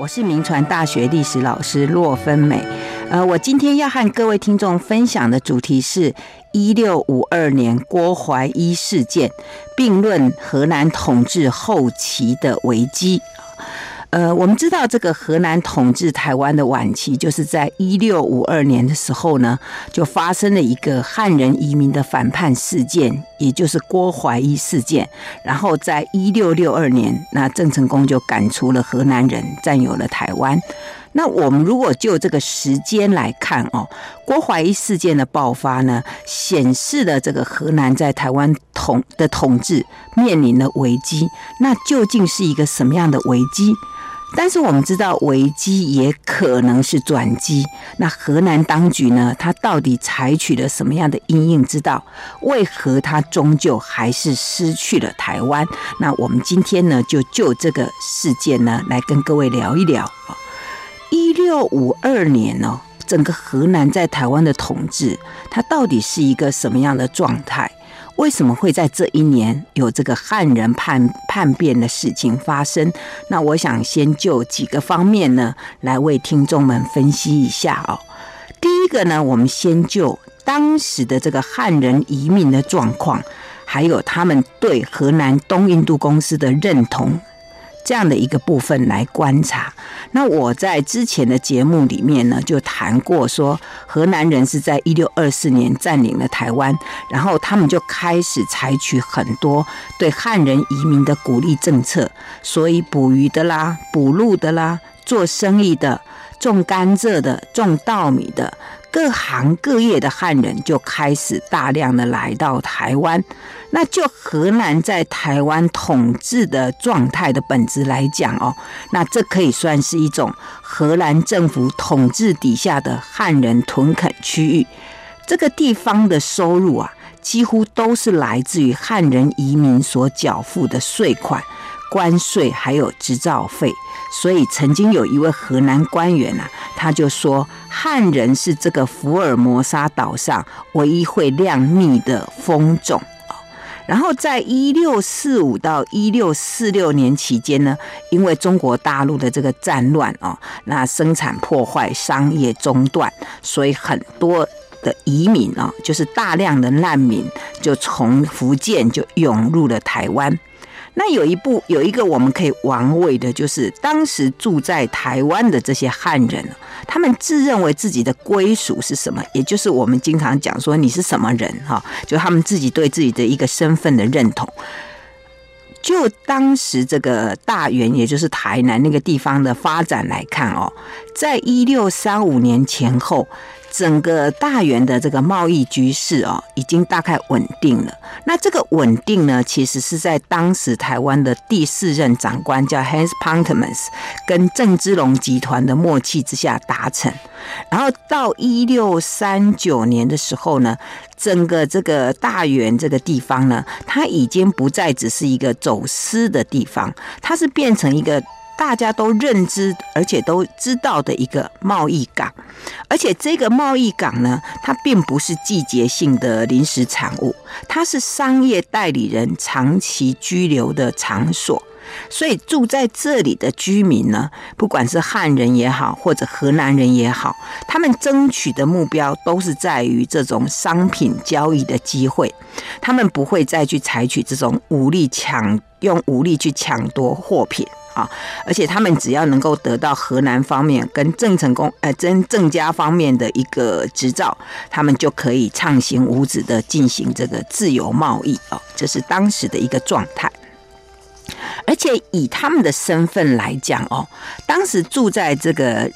我是明传大学历史老师洛芬美。呃，我今天要和各位听众分享的主题是一六五二年郭怀一事件，并论荷兰统治后期的危机。呃，我们知道这个荷兰统治台湾的晚期，就是在一六五二年的时候呢，就发生了一个汉人移民的反叛事件，也就是郭怀一事件。然后在一六六二年，那郑成功就赶出了荷兰人，占有了台湾。那我们如果就这个时间来看哦，郭怀一事件的爆发呢，显示了这个荷兰在台湾统的统治面临了危机。那究竟是一个什么样的危机？但是我们知道，危机也可能是转机。那荷兰当局呢？他到底采取了什么样的因应之道？为何他终究还是失去了台湾？那我们今天呢，就就这个事件呢，来跟各位聊一聊。一六五二年呢，整个荷兰在台湾的统治，它到底是一个什么样的状态？为什么会在这一年有这个汉人叛叛变的事情发生？那我想先就几个方面呢，来为听众们分析一下哦。第一个呢，我们先就当时的这个汉人移民的状况，还有他们对河南东印度公司的认同。这样的一个部分来观察，那我在之前的节目里面呢，就谈过说，荷兰人是在一六二四年占领了台湾，然后他们就开始采取很多对汉人移民的鼓励政策，所以捕鱼的啦、捕鹿的啦、做生意的、种甘蔗的、种稻米的。各行各业的汉人就开始大量的来到台湾，那就荷兰在台湾统治的状态的本质来讲哦，那这可以算是一种荷兰政府统治底下的汉人屯垦区域，这个地方的收入啊，几乎都是来自于汉人移民所缴付的税款、关税还有执照费。所以曾经有一位河南官员、啊，他就说汉人是这个福尔摩沙岛上唯一会酿蜜的蜂种。然后在一六四五到一六四六年期间呢，因为中国大陆的这个战乱哦，那生产破坏、商业中断，所以很多的移民啊，就是大量的难民，就从福建就涌入了台湾。那有一部有一个我们可以玩味的，就是当时住在台湾的这些汉人，他们自认为自己的归属是什么？也就是我们经常讲说你是什么人哈，就他们自己对自己的一个身份的认同。就当时这个大员，也就是台南那个地方的发展来看哦，在一六三五年前后。整个大员的这个贸易局势哦，已经大概稳定了。那这个稳定呢，其实是在当时台湾的第四任长官叫 Hans Pantemans 跟郑芝龙集团的默契之下达成。然后到一六三九年的时候呢，整个这个大员这个地方呢，它已经不再只是一个走私的地方，它是变成一个。大家都认知而且都知道的一个贸易港，而且这个贸易港呢，它并不是季节性的临时产物，它是商业代理人长期居留的场所。所以住在这里的居民呢，不管是汉人也好，或者河南人也好，他们争取的目标都是在于这种商品交易的机会，他们不会再去采取这种武力抢，用武力去抢夺货品。啊！而且他们只要能够得到河南方面跟郑成功、呃，郑郑家方面的一个执照，他们就可以畅行无阻的进行这个自由贸易哦。这是当时的一个状态。而且以他们的身份来讲哦，当时住在这个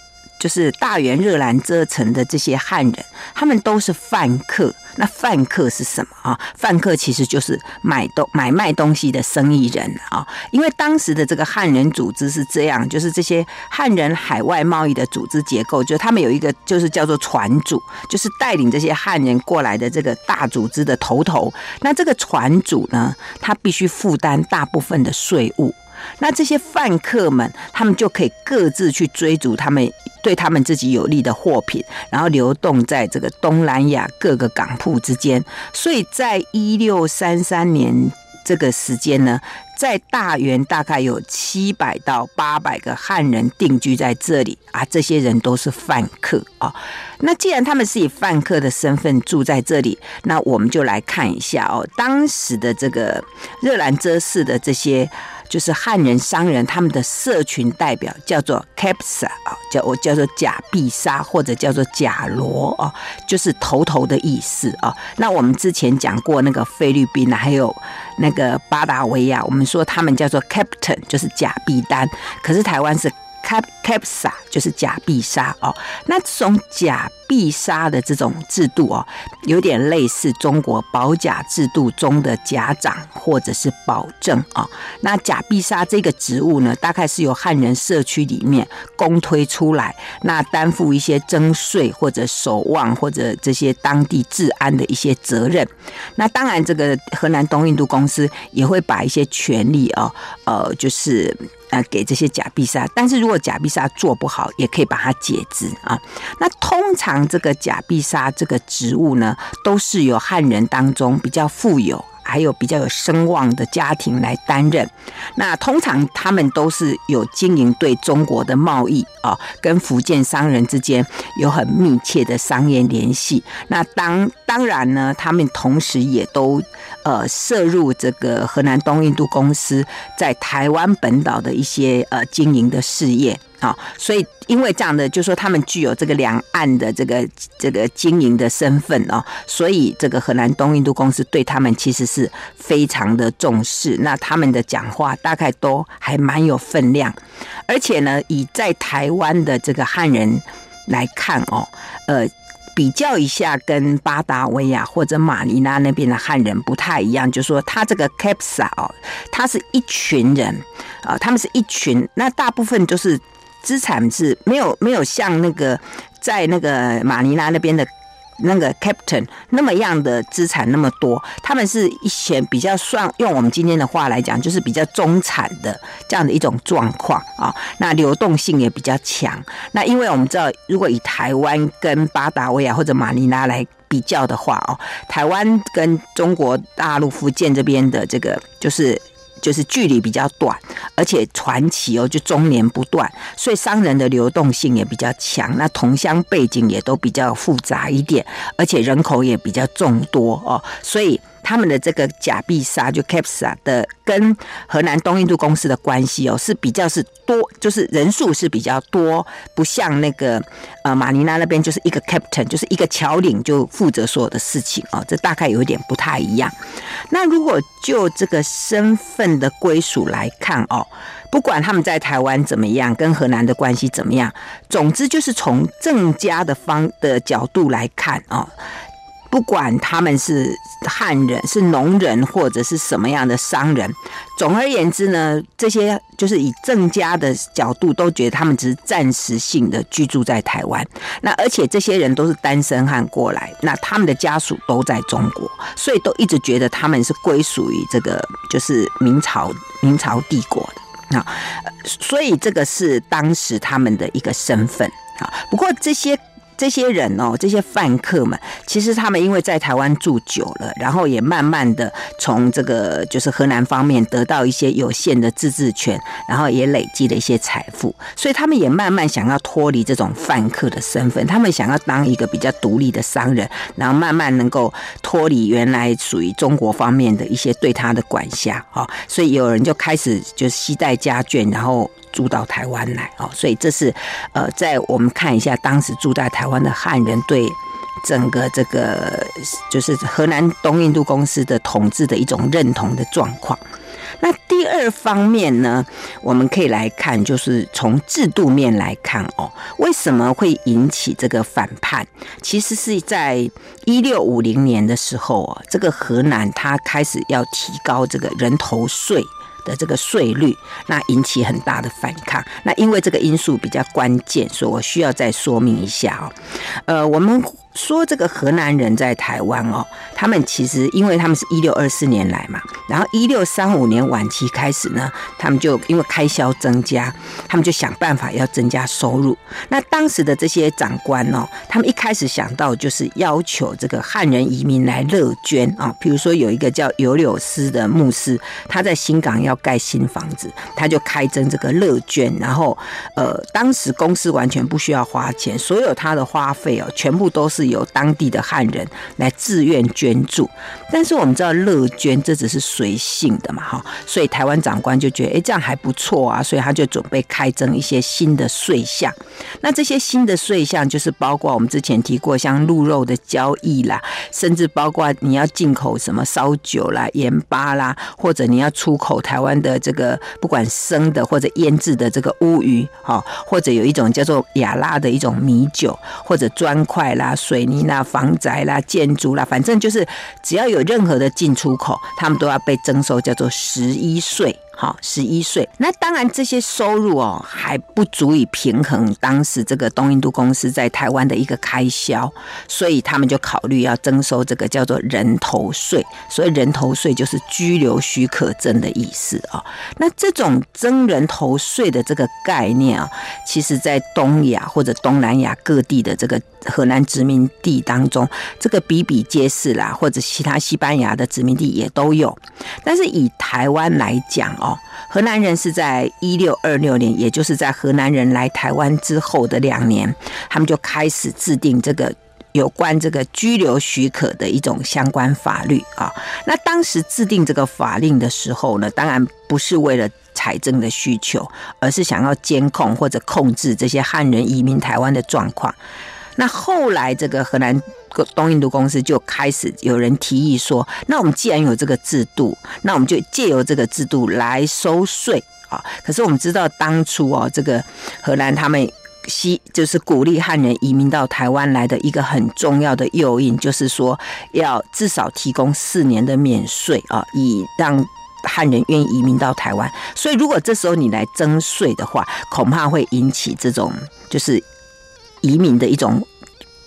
就是大员热兰遮城的这些汉人，他们都是贩客。那贩客是什么啊？贩客其实就是买东买卖东西的生意人啊。因为当时的这个汉人组织是这样，就是这些汉人海外贸易的组织结构，就他们有一个就是叫做船主，就是带领这些汉人过来的这个大组织的头头。那这个船主呢，他必须负担大部分的税务。那这些贩客们，他们就可以各自去追逐他们对他们自己有利的货品，然后流动在这个东南亚各个港埠之间。所以在一六三三年这个时间呢，在大员大概有七百到八百个汉人定居在这里啊，这些人都是饭客啊。那既然他们是以饭客的身份住在这里，那我们就来看一下哦，当时的这个热兰遮市的这些。就是汉人商人，他们的社群代表叫做 Capsa 啊，叫我叫做假必沙或者叫做假罗哦，就是头头的意思啊。那我们之前讲过那个菲律宾还有那个巴达维亚，我们说他们叫做 Captain，就是贾碧丹，可是台湾是。Cap Capsa 就是假必杀哦，那这种甲必杀的这种制度哦，有点类似中国保甲制度中的甲长或者是保正哦。那假必杀这个职务呢，大概是由汉人社区里面公推出来，那担负一些征税或者守望或者这些当地治安的一些责任。那当然，这个河南东印度公司也会把一些权利哦，呃，就是。呃，给这些假币杀，但是如果假币杀做不好，也可以把它解职啊。那通常这个假币杀这个职务呢，都是由汉人当中比较富有。还有比较有声望的家庭来担任，那通常他们都是有经营对中国的贸易啊，跟福建商人之间有很密切的商业联系。那当当然呢，他们同时也都呃涉入这个河南东印度公司在台湾本岛的一些呃经营的事业。啊，所以因为这样的，就说他们具有这个两岸的这个这个经营的身份哦，所以这个河南东印度公司对他们其实是非常的重视。那他们的讲话大概都还蛮有分量，而且呢，以在台湾的这个汉人来看哦，呃，比较一下跟巴达维亚或者马尼拉那边的汉人不太一样，就说他这个 capsa 哦，他是一群人啊，他们是一群，那大部分就是。资产是没有没有像那个在那个马尼拉那边的那个 captain 那么样的资产那么多，他们是一些比较算用我们今天的话来讲，就是比较中产的这样的一种状况啊。那流动性也比较强。那因为我们知道，如果以台湾跟巴达维亚或者马尼拉来比较的话哦，台湾跟中国大陆福建这边的这个就是。就是距离比较短，而且传奇哦，就终年不断，所以商人的流动性也比较强。那同乡背景也都比较复杂一点，而且人口也比较众多哦，所以。他们的这个甲必杀就 Capsa 的跟河南东印度公司的关系哦，是比较是多，就是人数是比较多，不像那个呃马尼拉那边就是一个 Captain，就是一个侨领就负责所有的事情哦，这大概有一点不太一样。那如果就这个身份的归属来看哦，不管他们在台湾怎么样，跟河南的关系怎么样，总之就是从郑家的方的角度来看哦。不管他们是汉人、是农人，或者是什么样的商人，总而言之呢，这些就是以郑家的角度都觉得他们只是暂时性的居住在台湾。那而且这些人都是单身汉过来，那他们的家属都在中国，所以都一直觉得他们是归属于这个就是明朝明朝帝国的。那所以这个是当时他们的一个身份啊。不过这些。这些人哦，这些饭客们，其实他们因为在台湾住久了，然后也慢慢的从这个就是河南方面得到一些有限的自治权，然后也累积了一些财富，所以他们也慢慢想要脱离这种饭客的身份，他们想要当一个比较独立的商人，然后慢慢能够脱离原来属于中国方面的一些对他的管辖啊，所以有人就开始就是携带家眷，然后。住到台湾来哦，所以这是呃，在我们看一下当时住在台湾的汉人对整个这个就是河南东印度公司的统治的一种认同的状况。那第二方面呢，我们可以来看，就是从制度面来看哦，为什么会引起这个反叛？其实是在一六五零年的时候哦，这个河南它开始要提高这个人头税。的这个税率，那引起很大的反抗。那因为这个因素比较关键，所以我需要再说明一下哦。呃，我们说这个荷兰人在台湾哦，他们其实因为他们是一六二四年来嘛，然后一六三五年晚期开始呢，他们就因为开销增加，他们就想办法要增加收入。那当时的这些长官哦，他们一开始想到就是要求这个汉人移民来乐捐啊，比如说有一个叫尤柳斯的牧师，他在新港要盖新房子，他就开征这个乐捐，然后呃，当时公司完全不需要花钱，所有他的花费哦，全部都是。由当地的汉人来自愿捐助，但是我们知道乐捐这只是随性的嘛，哈，所以台湾长官就觉得，哎，这样还不错啊，所以他就准备开征一些新的税项。那这些新的税项就是包括我们之前提过，像鹿肉的交易啦，甚至包括你要进口什么烧酒啦、盐巴啦，或者你要出口台湾的这个不管生的或者腌制的这个乌鱼，哈，或者有一种叫做亚拉的一种米酒，或者砖块啦。水泥啦、房宅啦、建筑啦，反正就是只要有任何的进出口，他们都要被征收，叫做十一税。好，十一岁。那当然，这些收入哦还不足以平衡当时这个东印度公司在台湾的一个开销，所以他们就考虑要征收这个叫做人头税。所以人头税就是居留许可证的意思啊。那这种征人头税的这个概念啊，其实在东亚或者东南亚各地的这个荷兰殖民地当中，这个比比皆是啦，或者其他西班牙的殖民地也都有。但是以台湾来讲，哦，荷兰人是在一六二六年，也就是在荷兰人来台湾之后的两年，他们就开始制定这个有关这个居留许可的一种相关法律啊。那当时制定这个法令的时候呢，当然不是为了财政的需求，而是想要监控或者控制这些汉人移民台湾的状况。那后来这个荷兰。东印度公司就开始有人提议说：“那我们既然有这个制度，那我们就借由这个制度来收税啊。”可是我们知道，当初哦，这个荷兰他们希就是鼓励汉人移民到台湾来的一个很重要的诱因，就是说要至少提供四年的免税啊，以让汉人愿意移民到台湾。所以，如果这时候你来征税的话，恐怕会引起这种就是移民的一种。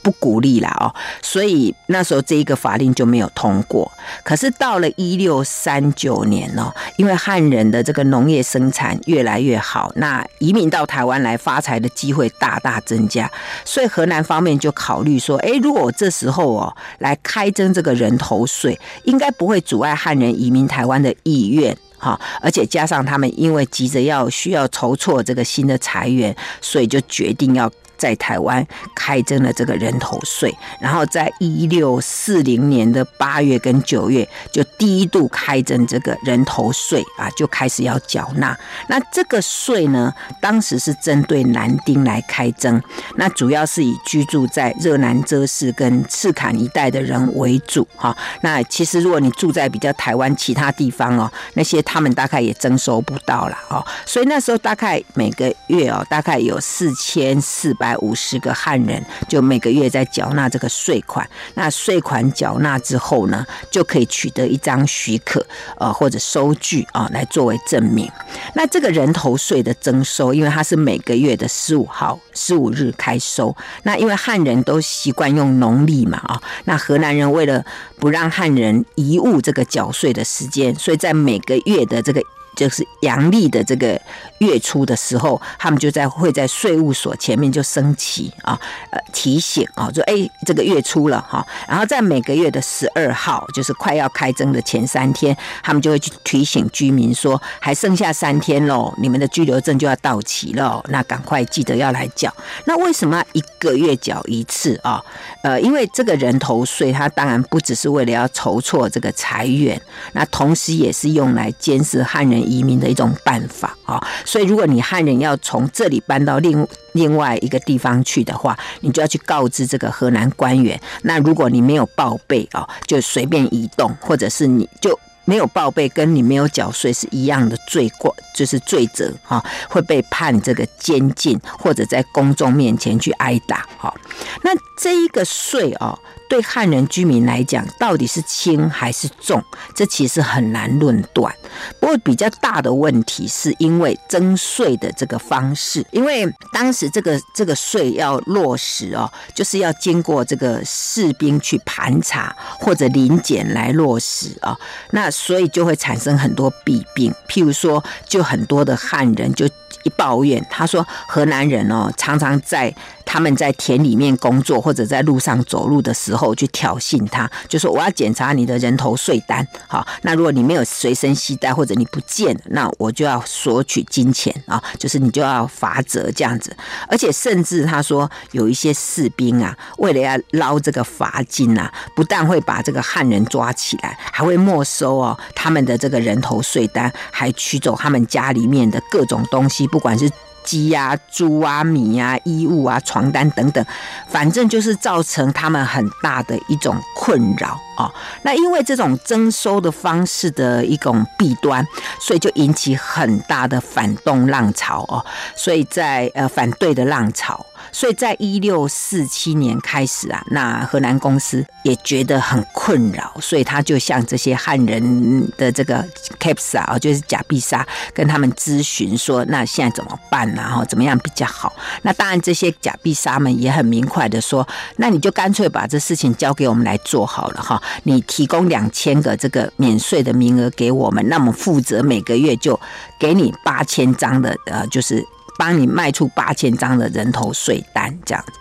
不鼓励啦哦，所以那时候这一个法令就没有通过。可是到了一六三九年哦，因为汉人的这个农业生产越来越好，那移民到台湾来发财的机会大大增加，所以荷兰方面就考虑说，诶，如果我这时候哦来开征这个人头税，应该不会阻碍汉人移民台湾的意愿哈，而且加上他们因为急着要需要筹措这个新的财源，所以就决定要。在台湾开征了这个人头税，然后在一六四零年的八月跟九月，就第一度开征这个人头税啊，就开始要缴纳。那这个税呢，当时是针对男丁来开征，那主要是以居住在热南遮市跟赤坎一带的人为主哈。那其实如果你住在比较台湾其他地方哦，那些他们大概也征收不到了哦。所以那时候大概每个月哦，大概有四千四百。百五十个汉人就每个月在缴纳这个税款，那税款缴纳之后呢，就可以取得一张许可，呃，或者收据啊，来作为证明。那这个人头税的征收，因为它是每个月的十五号、十五日开收。那因为汉人都习惯用农历嘛，啊，那河南人为了不让汉人贻误这个缴税的时间，所以在每个月的这个。就是阳历的这个月初的时候，他们就在会在税务所前面就升旗啊，呃提醒啊，说哎这个月初了哈，然后在每个月的十二号，就是快要开征的前三天，他们就会去提醒居民说，还剩下三天喽，你们的居留证就要到期了，那赶快记得要来缴。那为什么一个月缴一次啊？呃，因为这个人头税，它当然不只是为了要筹措这个财源，那同时也是用来监视汉人。移民的一种办法啊，所以如果你汉人要从这里搬到另另外一个地方去的话，你就要去告知这个河南官员。那如果你没有报备啊，就随便移动，或者是你就没有报备，跟你没有缴税是一样的罪过，就是罪责啊，会被判这个监禁，或者在公众面前去挨打。哈，那这一个税哦。对汉人居民来讲，到底是轻还是重，这其实很难论断。不过比较大的问题是因为征税的这个方式，因为当时这个这个税要落实哦，就是要经过这个士兵去盘查或者临检来落实啊，那所以就会产生很多弊病。譬如说，就很多的汉人就一抱怨，他说河南人哦，常常在。他们在田里面工作，或者在路上走路的时候，去挑衅他，就说我要检查你的人头税单。好，那如果你没有随身携带，或者你不见，那我就要索取金钱啊，就是你就要罚则这样子。而且甚至他说有一些士兵啊，为了要捞这个罚金啊，不但会把这个汉人抓起来，还会没收哦他们的这个人头税单，还取走他们家里面的各种东西，不管是。鸡呀、猪啊、米啊、衣物啊、床单等等，反正就是造成他们很大的一种困扰哦。那因为这种征收的方式的一种弊端，所以就引起很大的反动浪潮哦。所以在呃反对的浪潮。所以在一六四七年开始啊，那荷兰公司也觉得很困扰，所以他就向这些汉人的这个 Capsa 啊，就是甲必沙，跟他们咨询说，那现在怎么办呢？哈，怎么样比较好？那当然，这些甲必沙们也很明快的说，那你就干脆把这事情交给我们来做好了哈，你提供两千个这个免税的名额给我们，那么负责每个月就给你八千张的呃，就是。帮你卖出八千张的人头税单，这样子。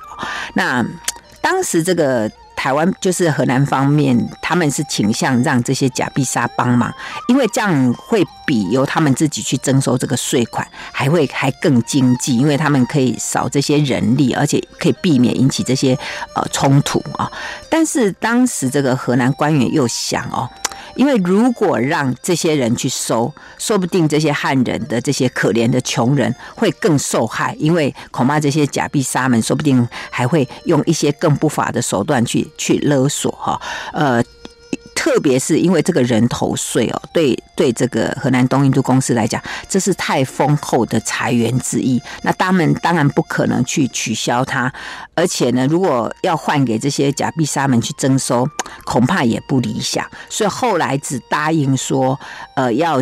那当时这个台湾就是河南方面，他们是倾向让这些假必沙帮忙，因为这样会比由他们自己去征收这个税款还会还更经济，因为他们可以少这些人力，而且可以避免引起这些呃冲突啊。但是当时这个河南官员又想哦。因为如果让这些人去收，说不定这些汉人的这些可怜的穷人会更受害，因为恐怕这些假币沙门说不定还会用一些更不法的手段去去勒索哈，呃。特别是因为这个人头税哦，对对，这个河南东印度公司来讲，这是太丰厚的财源之一。那他们当然不可能去取消它，而且呢，如果要换给这些假币沙们去征收，恐怕也不理想。所以后来只答应说，呃，要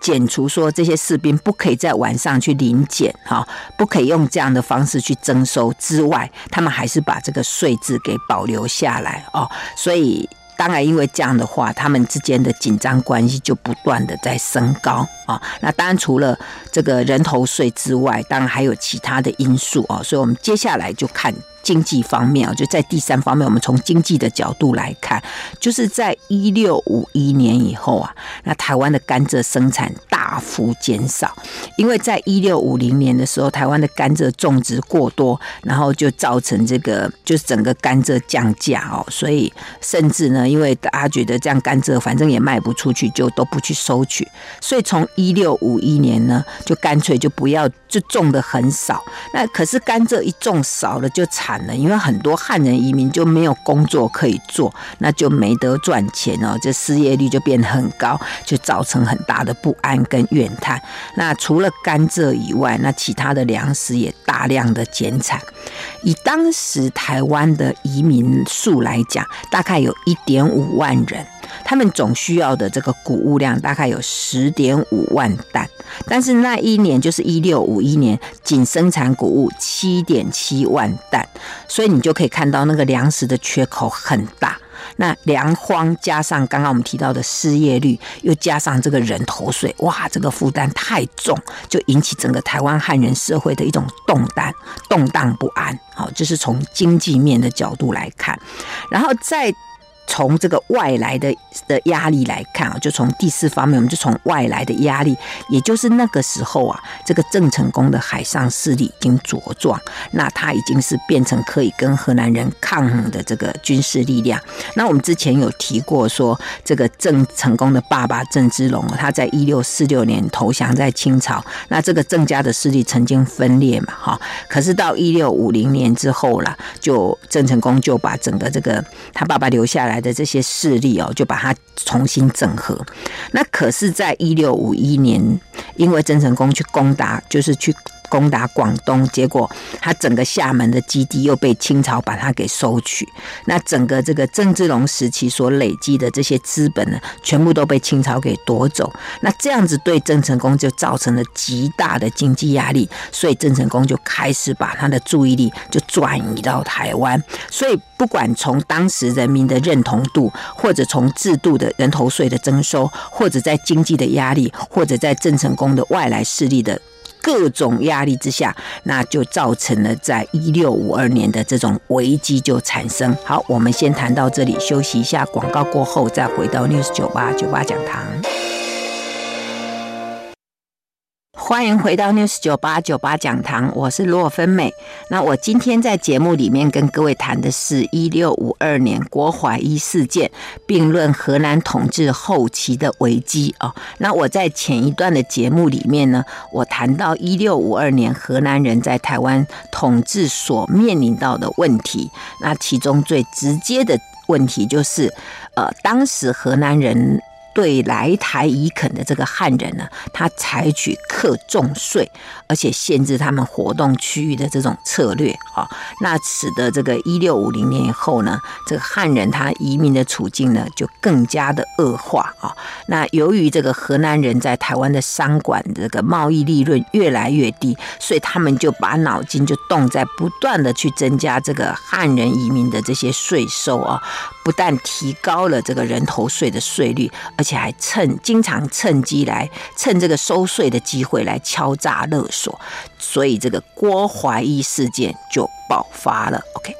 减除说这些士兵不可以在晚上去临检哈，不可以用这样的方式去征收之外，他们还是把这个税制给保留下来哦，所以。当然，因为这样的话，他们之间的紧张关系就不断的在升高啊。那当然，除了这个人头税之外，当然还有其他的因素啊。所以，我们接下来就看。经济方面啊，就在第三方面，我们从经济的角度来看，就是在一六五一年以后啊，那台湾的甘蔗生产大幅减少，因为在一六五零年的时候，台湾的甘蔗种植过多，然后就造成这个就是整个甘蔗降价哦，所以甚至呢，因为大家觉得这样甘蔗反正也卖不出去，就都不去收取，所以从一六五一年呢，就干脆就不要就种的很少，那可是甘蔗一种少了就惨了。因为很多汉人移民就没有工作可以做，那就没得赚钱哦，这失业率就变得很高，就造成很大的不安跟怨叹。那除了甘蔗以外，那其他的粮食也大量的减产。以当时台湾的移民数来讲，大概有一点五万人。他们总需要的这个谷物量大概有十点五万担，但是那一年就是一六五一年，仅生产谷物七点七万担，所以你就可以看到那个粮食的缺口很大。那粮荒加上刚刚我们提到的失业率，又加上这个人头税，哇，这个负担太重，就引起整个台湾汉人社会的一种动荡、动荡不安。好，这是从经济面的角度来看，然后再。从这个外来的的压力来看啊，就从第四方面，我们就从外来的压力，也就是那个时候啊，这个郑成功的海上势力已经茁壮，那他已经是变成可以跟荷兰人抗衡的这个军事力量。那我们之前有提过说，这个郑成功的爸爸郑芝龙，他在一六四六年投降在清朝，那这个郑家的势力曾经分裂嘛，哈，可是到一六五零年之后了，就郑成功就把整个这个他爸爸留下来。来的这些势力哦，就把它重新整合。那可是，在一六五一年，因为郑成功去攻打，就是去攻打广东，结果他整个厦门的基地又被清朝把它给收取。那整个这个郑芝龙时期所累积的这些资本呢，全部都被清朝给夺走。那这样子对郑成功就造成了极大的经济压力，所以郑成功就开始把他的注意力就转移到台湾。所以不管从当时人民的认同度，或者从制度的人头税的征收，或者在经济的压力，或者在郑成功的外来势力的。各种压力之下，那就造成了在一六五二年的这种危机就产生。好，我们先谈到这里，休息一下，广告过后再回到 News 九八酒吧讲堂。欢迎回到 News 九八九八讲堂，我是洛芬美。那我今天在节目里面跟各位谈的是一六五二年国怀一事件，并论荷兰统治后期的危机啊。那我在前一段的节目里面呢，我谈到一六五二年荷兰人在台湾统治所面临到的问题，那其中最直接的问题就是，呃，当时荷兰人。对来台移垦的这个汉人呢，他采取克重税，而且限制他们活动区域的这种策略啊，那使得这个一六五零年以后呢，这个汉人他移民的处境呢就更加的恶化啊。那由于这个河南人在台湾的商馆这个贸易利润越来越低，所以他们就把脑筋就动在不断的去增加这个汉人移民的这些税收啊。不但提高了这个人头税的税率，而且还趁经常趁机来趁这个收税的机会来敲诈勒索，所以这个郭怀一事件就爆发了。OK，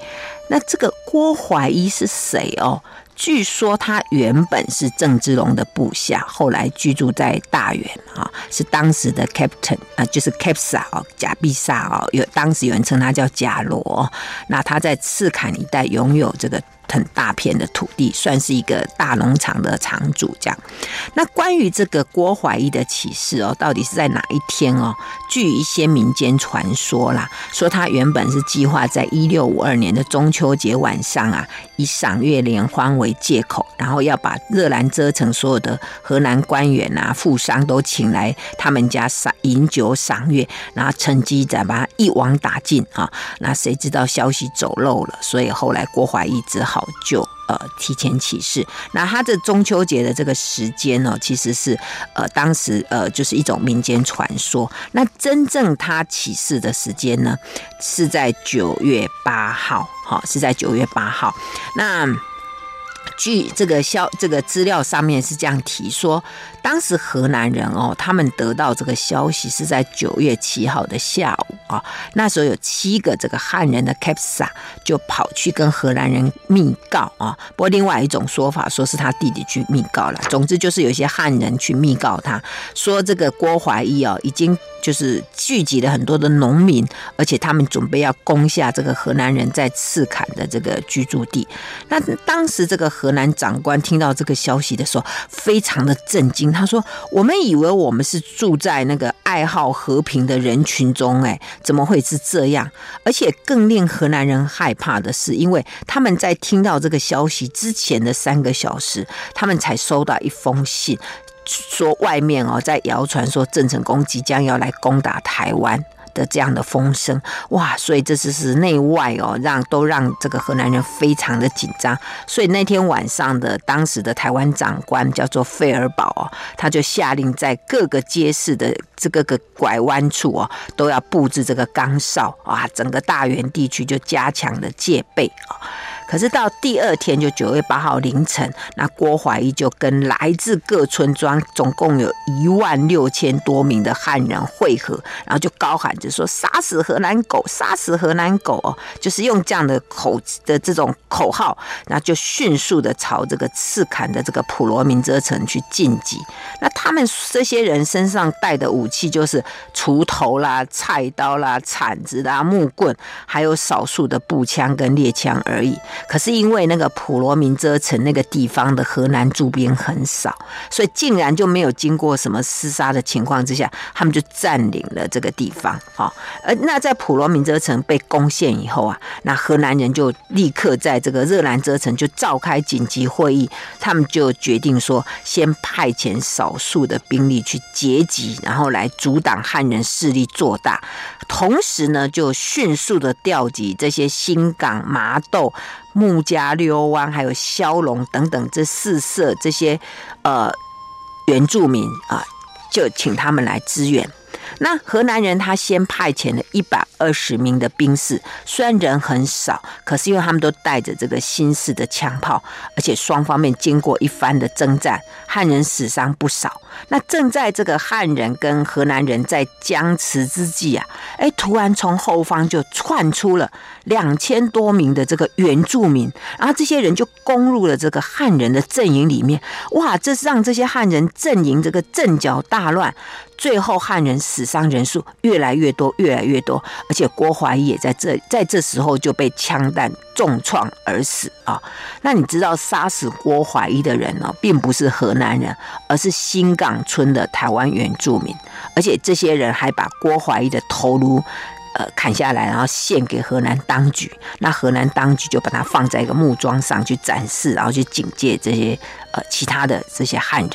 那这个郭怀一是谁哦？据说他原本是郑芝龙的部下，后来居住在大员啊，是当时的 captain 啊，就是 capsa 哦，贾必萨哦，有当时有人称他叫贾罗。那他在赤坎一带拥有这个。很大片的土地，算是一个大农场的场主。这样，那关于这个郭怀一的起事哦，到底是在哪一天哦？据一些民间传说啦，说他原本是计划在一六五二年的中秋节晚上啊，以赏月联欢为借口，然后要把热兰遮城所有的河南官员啊、富商都请来他们家赏饮酒赏月，然后趁机再把他一网打尽啊。那谁知道消息走漏了，所以后来郭怀一只好。就呃提前起事，那他这中秋节的这个时间呢，其实是呃当时呃就是一种民间传说。那真正他起事的时间呢，是在九月八号，好是在九月八号。那据这个消这个资料上面是这样提说，当时荷兰人哦，他们得到这个消息是在九月七号的下午啊。那时候有七个这个汉人的 capsa 就跑去跟荷兰人密告啊。不过另外一种说法说是他弟弟去密告了。总之就是有些汉人去密告他说，这个郭怀一哦已经。就是聚集了很多的农民，而且他们准备要攻下这个荷兰人在赤坎的这个居住地。那当时这个荷兰长官听到这个消息的时候，非常的震惊。他说：“我们以为我们是住在那个爱好和平的人群中，哎，怎么会是这样？而且更令河南人害怕的是，因为他们在听到这个消息之前的三个小时，他们才收到一封信。”说外面哦，在谣传说郑成功即将要来攻打台湾的这样的风声，哇！所以这次是内外哦，让都让这个河南人非常的紧张。所以那天晚上的当时的台湾长官叫做费尔堡哦，他就下令在各个街市的这个个拐弯处哦，都要布置这个岗哨啊，整个大原地区就加强了戒备啊。可是到第二天，就九月八号凌晨，那郭怀一就跟来自各村庄总共有一万六千多名的汉人会合，然后就高喊着说：“杀死荷兰狗，杀死荷兰狗！”哦，就是用这样的口的这种口号，那就迅速的朝这个赤坎的这个普罗民遮城去进击。那他们这些人身上带的武器就是锄头啦、菜刀啦、铲子啦、木棍，还有少数的步枪跟猎枪而已。可是因为那个普罗民遮城那个地方的荷兰驻兵很少，所以竟然就没有经过什么厮杀的情况之下，他们就占领了这个地方。好，而那在普罗民遮城被攻陷以后啊，那荷兰人就立刻在这个热兰遮城就召开紧急会议，他们就决定说，先派遣少数的兵力去截击，然后来阻挡汉人势力做大，同时呢，就迅速的调集这些新港、麻豆、木加溜湾，还有骁龙等等这四社这些呃原住民啊，就请他们来支援。那河南人他先派遣了一百二十名的兵士，虽然人很少，可是因为他们都带着这个新式的枪炮，而且双方面经过一番的征战，汉人死伤不少。那正在这个汉人跟荷兰人在僵持之际啊，哎，突然从后方就窜出了两千多名的这个原住民，然后这些人就攻入了这个汉人的阵营里面，哇，这是让这些汉人阵营这个阵脚大乱。最后，汉人死伤人数越来越多，越来越多，而且郭怀义也在这，在这时候就被枪弹重创而死啊。那你知道杀死郭怀义的人呢，并不是河南人，而是新港村的台湾原住民，而且这些人还把郭怀义的头颅呃砍下来，然后献给河南当局。那河南当局就把它放在一个木桩上去展示，然后去警戒这些呃其他的这些汉人。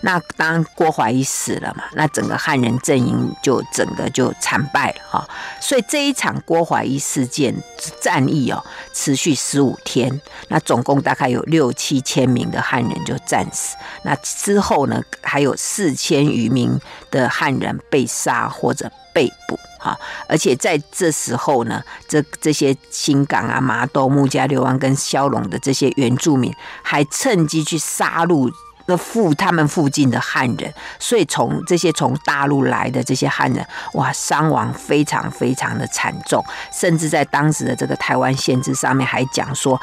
那当郭怀义死了嘛，那整个汉人阵营就整个就惨败了哈。所以这一场郭怀义事件战役哦，持续十五天，那总共大概有六七千名的汉人就战死。那之后呢，还有四千余名的汉人被杀或者被捕哈。而且在这时候呢，这这些新港啊、麻豆、木加溜湾跟骁龙的这些原住民，还趁机去杀戮。那附他们附近的汉人，所以从这些从大陆来的这些汉人，哇，伤亡非常非常的惨重，甚至在当时的这个台湾县志上面还讲说，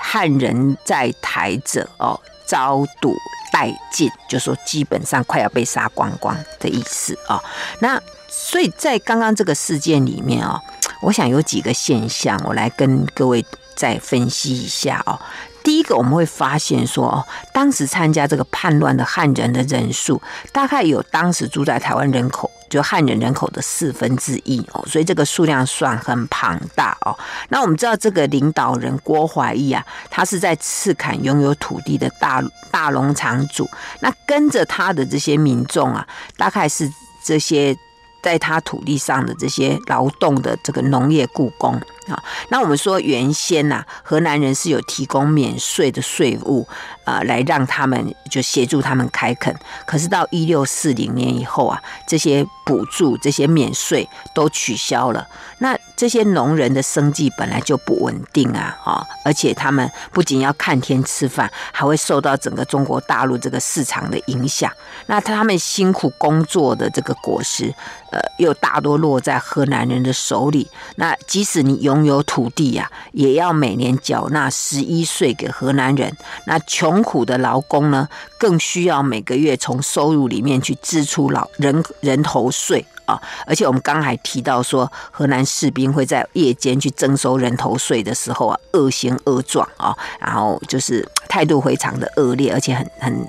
汉人在台者哦，遭堵殆尽，就说基本上快要被杀光光的意思啊、哦。那所以在刚刚这个事件里面、哦，我想有几个现象，我来跟各位再分析一下哦。第一个，我们会发现说，哦，当时参加这个叛乱的汉人的人数，大概有当时住在台湾人口，就汉人人口的四分之一哦，所以这个数量算很庞大哦。那我们知道，这个领导人郭怀义啊，他是在赤坎拥有土地的大大农场主，那跟着他的这些民众啊，大概是这些。在他土地上的这些劳动的这个农业雇工啊，那我们说原先呐，荷兰人是有提供免税的税务。呃，来让他们就协助他们开垦。可是到一六四零年以后啊，这些补助、这些免税都取消了。那这些农人的生计本来就不稳定啊，啊，而且他们不仅要看天吃饭，还会受到整个中国大陆这个市场的影响。那他们辛苦工作的这个果实，呃，又大多落在荷兰人的手里。那即使你永拥有土地呀，也要每年缴纳十一税给河南人。那穷。苦的劳工呢，更需要每个月从收入里面去支出老人人头税啊！而且我们刚还提到说，河南士兵会在夜间去征收人头税的时候啊，恶行恶状啊，然后就是态度非常的恶劣，而且很很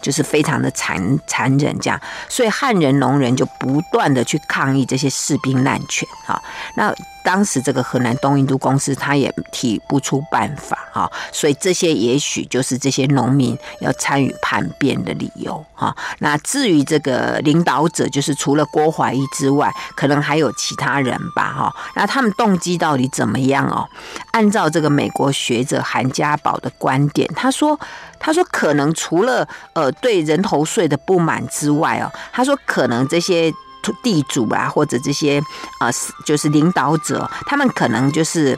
就是非常的残残忍这样。所以汉人农人就不断的去抗议这些士兵滥权啊，那。当时这个河南东印度公司，他也提不出办法哈，所以这些也许就是这些农民要参与叛变的理由哈。那至于这个领导者，就是除了郭怀义之外，可能还有其他人吧哈。那他们动机到底怎么样哦？按照这个美国学者韩家宝的观点，他说，他说可能除了呃对人头税的不满之外哦，他说可能这些。地主啊，或者这些呃，就是领导者，他们可能就是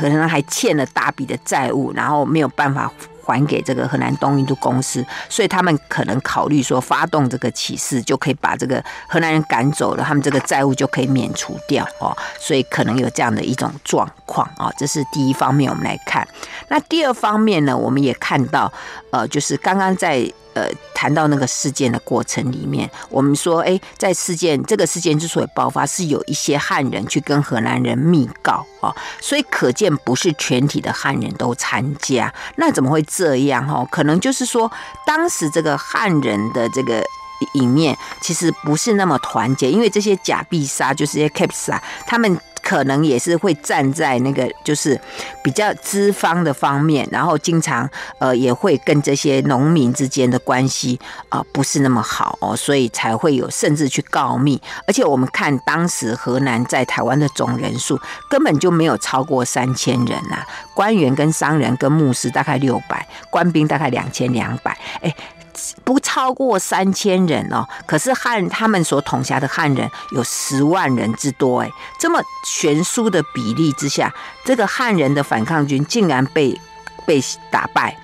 可能还欠了大笔的债务，然后没有办法还给这个河南东印度公司，所以他们可能考虑说发动这个起事，就可以把这个河南人赶走了，他们这个债务就可以免除掉哦，所以可能有这样的一种状况啊，这是第一方面，我们来看。那第二方面呢，我们也看到，呃，就是刚刚在。呃谈到那个事件的过程里面，我们说，哎，在事件这个事件之所以爆发，是有一些汉人去跟荷兰人密告哦，所以可见不是全体的汉人都参加。那怎么会这样？哦，可能就是说，当时这个汉人的这个。里面其实不是那么团结，因为这些假必杀就是些 Caps 啊，他们可能也是会站在那个就是比较资方的方面，然后经常呃也会跟这些农民之间的关系啊、不是那么好哦，所以才会有甚至去告密。而且我们看当时河南在台湾的总人数根本就没有超过三千人呐、官员跟商人跟牧师大概六百，官兵大概两千两百，哎。不超过三千人哦，可是汉他们所统辖的汉人有十万人之多哎，这么悬殊的比例之下，这个汉人的反抗军竟然被被打败。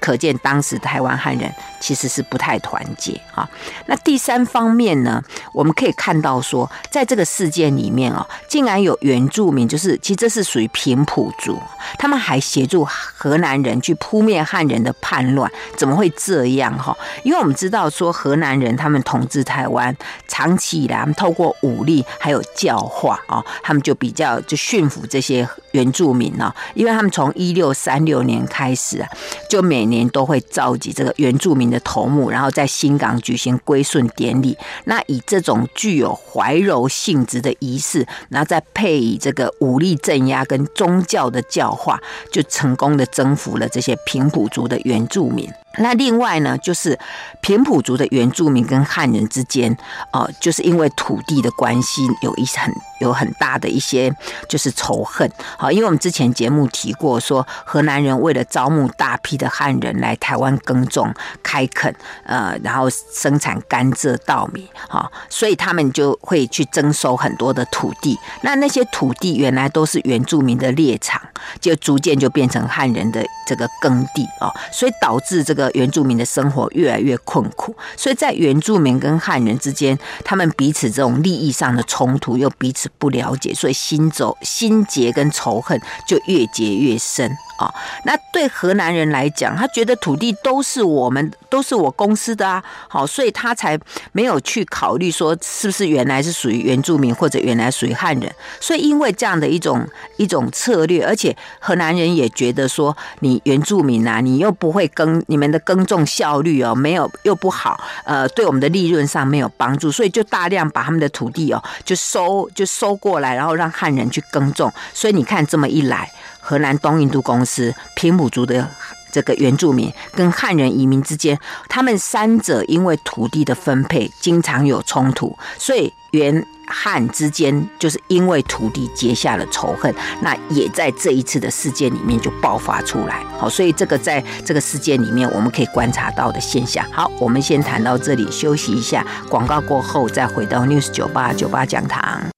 可见当时台湾汉人其实是不太团结啊。那第三方面呢，我们可以看到说，在这个事件里面哦，竟然有原住民，就是其实这是属于平埔族，他们还协助河南人去扑灭汉人的叛乱，怎么会这样哈？因为我们知道说，河南人他们统治台湾，长期以来他们透过武力还有教化啊，他们就比较就驯服这些原住民呢，因为他们从一六三六年开始啊，就每年都会召集这个原住民的头目，然后在新港举行归顺典礼。那以这种具有怀柔性质的仪式，然后再配以这个武力镇压跟宗教的教化，就成功的征服了这些平埔族的原住民。那另外呢，就是平埔族的原住民跟汉人之间，哦，就是因为土地的关系，有一很有很大的一些就是仇恨。好，因为我们之前节目提过，说河南人为了招募大批的汉人来台湾耕种、开垦，呃，然后生产甘蔗、稻米，哈，所以他们就会去征收很多的土地。那那些土地原来都是原住民的猎场，就逐渐就变成汉人的这个耕地哦，所以导致这个。原住民的生活越来越困苦，所以在原住民跟汉人之间，他们彼此这种利益上的冲突又彼此不了解，所以心走心结跟仇恨就越结越深。啊。那对荷兰人来讲，他觉得土地都是我们，都是我公司的啊，好，所以他才没有去考虑说是不是原来是属于原住民或者原来属于汉人。所以因为这样的一种一种策略，而且荷兰人也觉得说，你原住民啊，你又不会耕你们。的耕种效率哦，没有又不好，呃，对我们的利润上没有帮助，所以就大量把他们的土地哦，就收就收过来，然后让汉人去耕种。所以你看这么一来，荷兰东印度公司平埔族的这个原住民跟汉人移民之间，他们三者因为土地的分配经常有冲突，所以原。汉之间就是因为土地结下了仇恨，那也在这一次的事件里面就爆发出来。好，所以这个在这个事件里面我们可以观察到的现象。好，我们先谈到这里，休息一下，广告过后再回到 News 九八九八讲堂。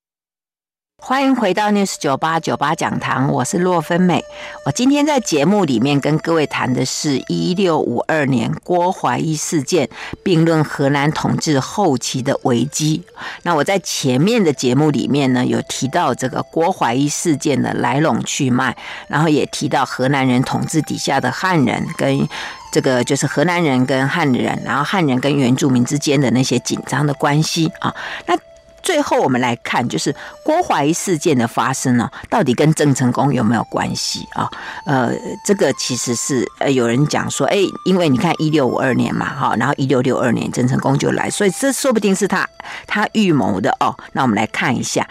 欢迎回到 News 九八九八讲堂，我是洛芬美。我今天在节目里面跟各位谈的是一六五二年郭怀一事件，并论荷兰统治后期的危机。那我在前面的节目里面呢，有提到这个郭怀一事件的来龙去脉，然后也提到荷兰人统治底下的汉人跟这个就是荷兰人跟汉人，然后汉人跟原住民之间的那些紧张的关系啊。那最后，我们来看，就是郭怀事件的发生呢，到底跟郑成功有没有关系啊？呃，这个其实是呃，有人讲说，哎，因为你看一六五二年嘛，哈，然后一六六二年郑成功就来，所以这说不定是他他预谋的哦。那我们来看一下。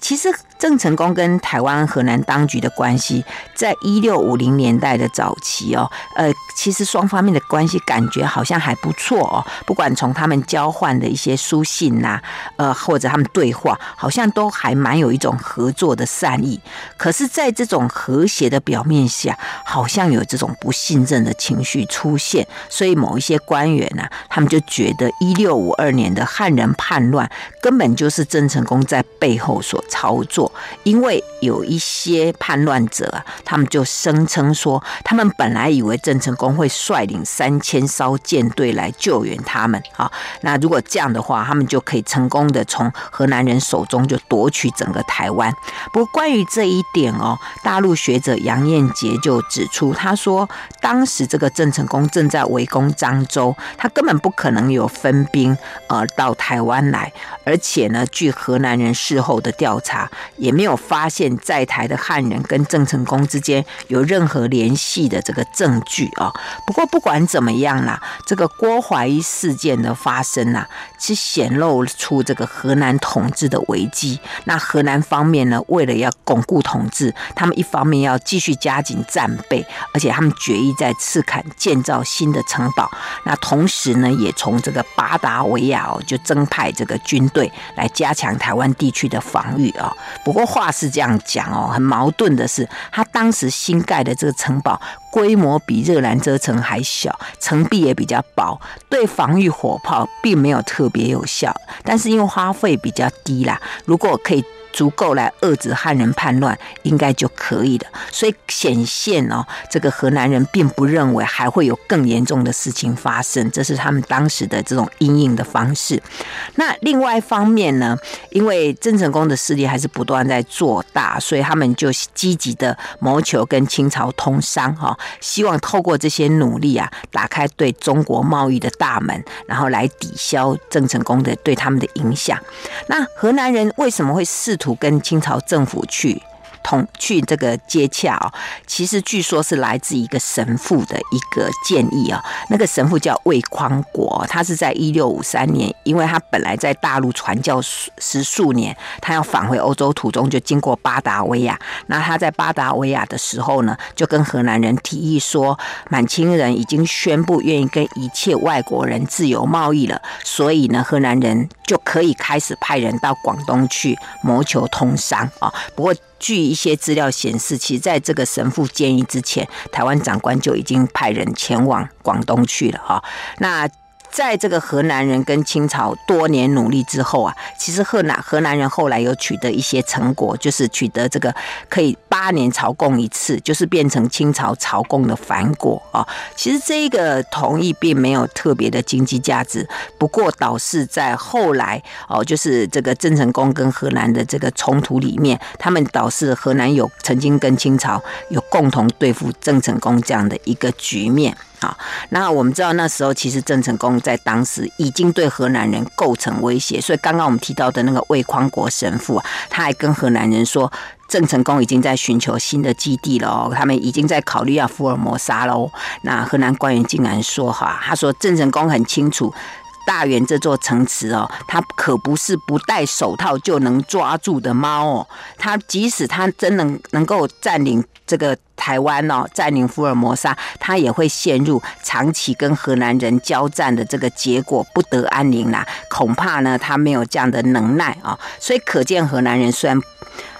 其实郑成功跟台湾荷兰当局的关系，在一六五零年代的早期哦，呃，其实双方面的关系感觉好像还不错哦。不管从他们交换的一些书信呐，呃，或者他们对话，好像都还蛮有一种合作的善意。可是，在这种和谐的表面下，好像有这种不信任的情绪出现。所以，某一些官员呐，他们就觉得一六五二年的汉人叛乱根本就是郑成功在背后所。操作，因为有一些叛乱者啊，他们就声称说，他们本来以为郑成功会率领三千艘舰队来救援他们啊，那如果这样的话，他们就可以成功的从荷兰人手中就夺取整个台湾。不过关于这一点哦，大陆学者杨燕杰就指出，他说当时这个郑成功正在围攻漳州，他根本不可能有分兵呃到台湾来，而且呢，据荷兰人事后的调查，也没有发现在台的汉人跟郑成功之间有任何联系的这个证据啊。不过不管怎么样啦，这个郭怀一事件的发生啊，是显露出这个荷兰统治的危机。那荷兰方面呢，为了要巩固统治，他们一方面要继续加紧战备，而且他们决意在赤坎建造新的城堡。那同时呢，也从这个巴达维亚哦，就增派这个军队来加强台湾地区的防御啊。不过话是这样讲哦，很矛盾的是，他当时新盖的这个城堡规模比热兰遮城还小，城壁也比较薄，对防御火炮并没有特别有效。但是因为花费比较低啦，如果可以。足够来遏制汉人叛乱，应该就可以了。所以显现哦，这个河南人并不认为还会有更严重的事情发生，这是他们当时的这种因应的方式。那另外一方面呢，因为郑成功的势力还是不断在做大，所以他们就积极的谋求跟清朝通商哈，希望透过这些努力啊，打开对中国贸易的大门，然后来抵消郑成功的对他们的影响。那河南人为什么会试图跟清朝政府去同去这个接洽哦，其实据说是来自一个神父的一个建议啊。那个神父叫魏匡国，他是在一六五三年，因为他本来在大陆传教十数年，他要返回欧洲途中就经过巴达维亚。那他在巴达维亚的时候呢，就跟荷兰人提议说，满清人已经宣布愿意跟一切外国人自由贸易了，所以呢，荷兰人就可以开始派人到广东去谋求通商啊。不过，据一些资料显示，其实在这个神父建议之前，台湾长官就已经派人前往广东去了哈。那在这个荷兰人跟清朝多年努力之后啊，其实荷兰荷兰人后来有取得一些成果，就是取得这个可以八年朝贡一次，就是变成清朝朝贡的藩国啊。其实这一个同意并没有特别的经济价值，不过倒是在后来哦，就是这个郑成功跟荷兰的这个冲突里面，他们倒是荷兰有曾经跟清朝有共同对付郑成功这样的一个局面。好，那我们知道那时候其实郑成功在当时已经对荷兰人构成威胁，所以刚刚我们提到的那个魏匡国神父啊，他还跟荷兰人说，郑成功已经在寻求新的基地了哦，他们已经在考虑要福尔摩沙喽。那荷兰官员竟然说哈，他说郑成功很清楚。大员这座城池哦，它可不是不戴手套就能抓住的猫哦。它即使它真能能够占领这个台湾哦，占领福尔摩沙，它也会陷入长期跟荷兰人交战的这个结果，不得安宁啦。恐怕呢，他没有这样的能耐啊。所以可见荷兰人虽然。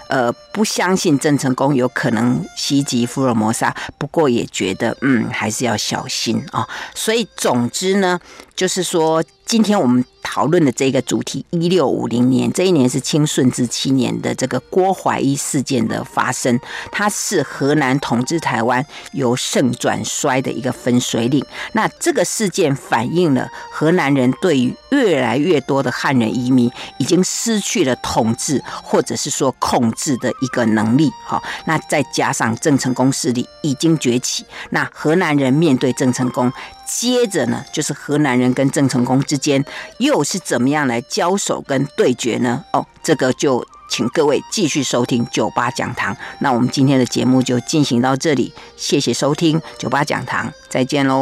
呃，不相信郑成功有可能袭击福尔摩沙，不过也觉得，嗯，还是要小心啊。所以，总之呢，就是说，今天我们。讨论的这个主题，一六五零年这一年是清顺治七年的这个郭怀一事件的发生，它是河南统治台湾由盛转衰的一个分水岭。那这个事件反映了河南人对于越来越多的汉人移民已经失去了统治或者是说控制的一个能力。好，那再加上郑成功势力已经崛起，那河南人面对郑成功。接着呢，就是河南人跟郑成功之间又又是怎么样来交手跟对决呢？哦，这个就请各位继续收听酒吧讲堂。那我们今天的节目就进行到这里，谢谢收听酒吧讲堂，再见喽。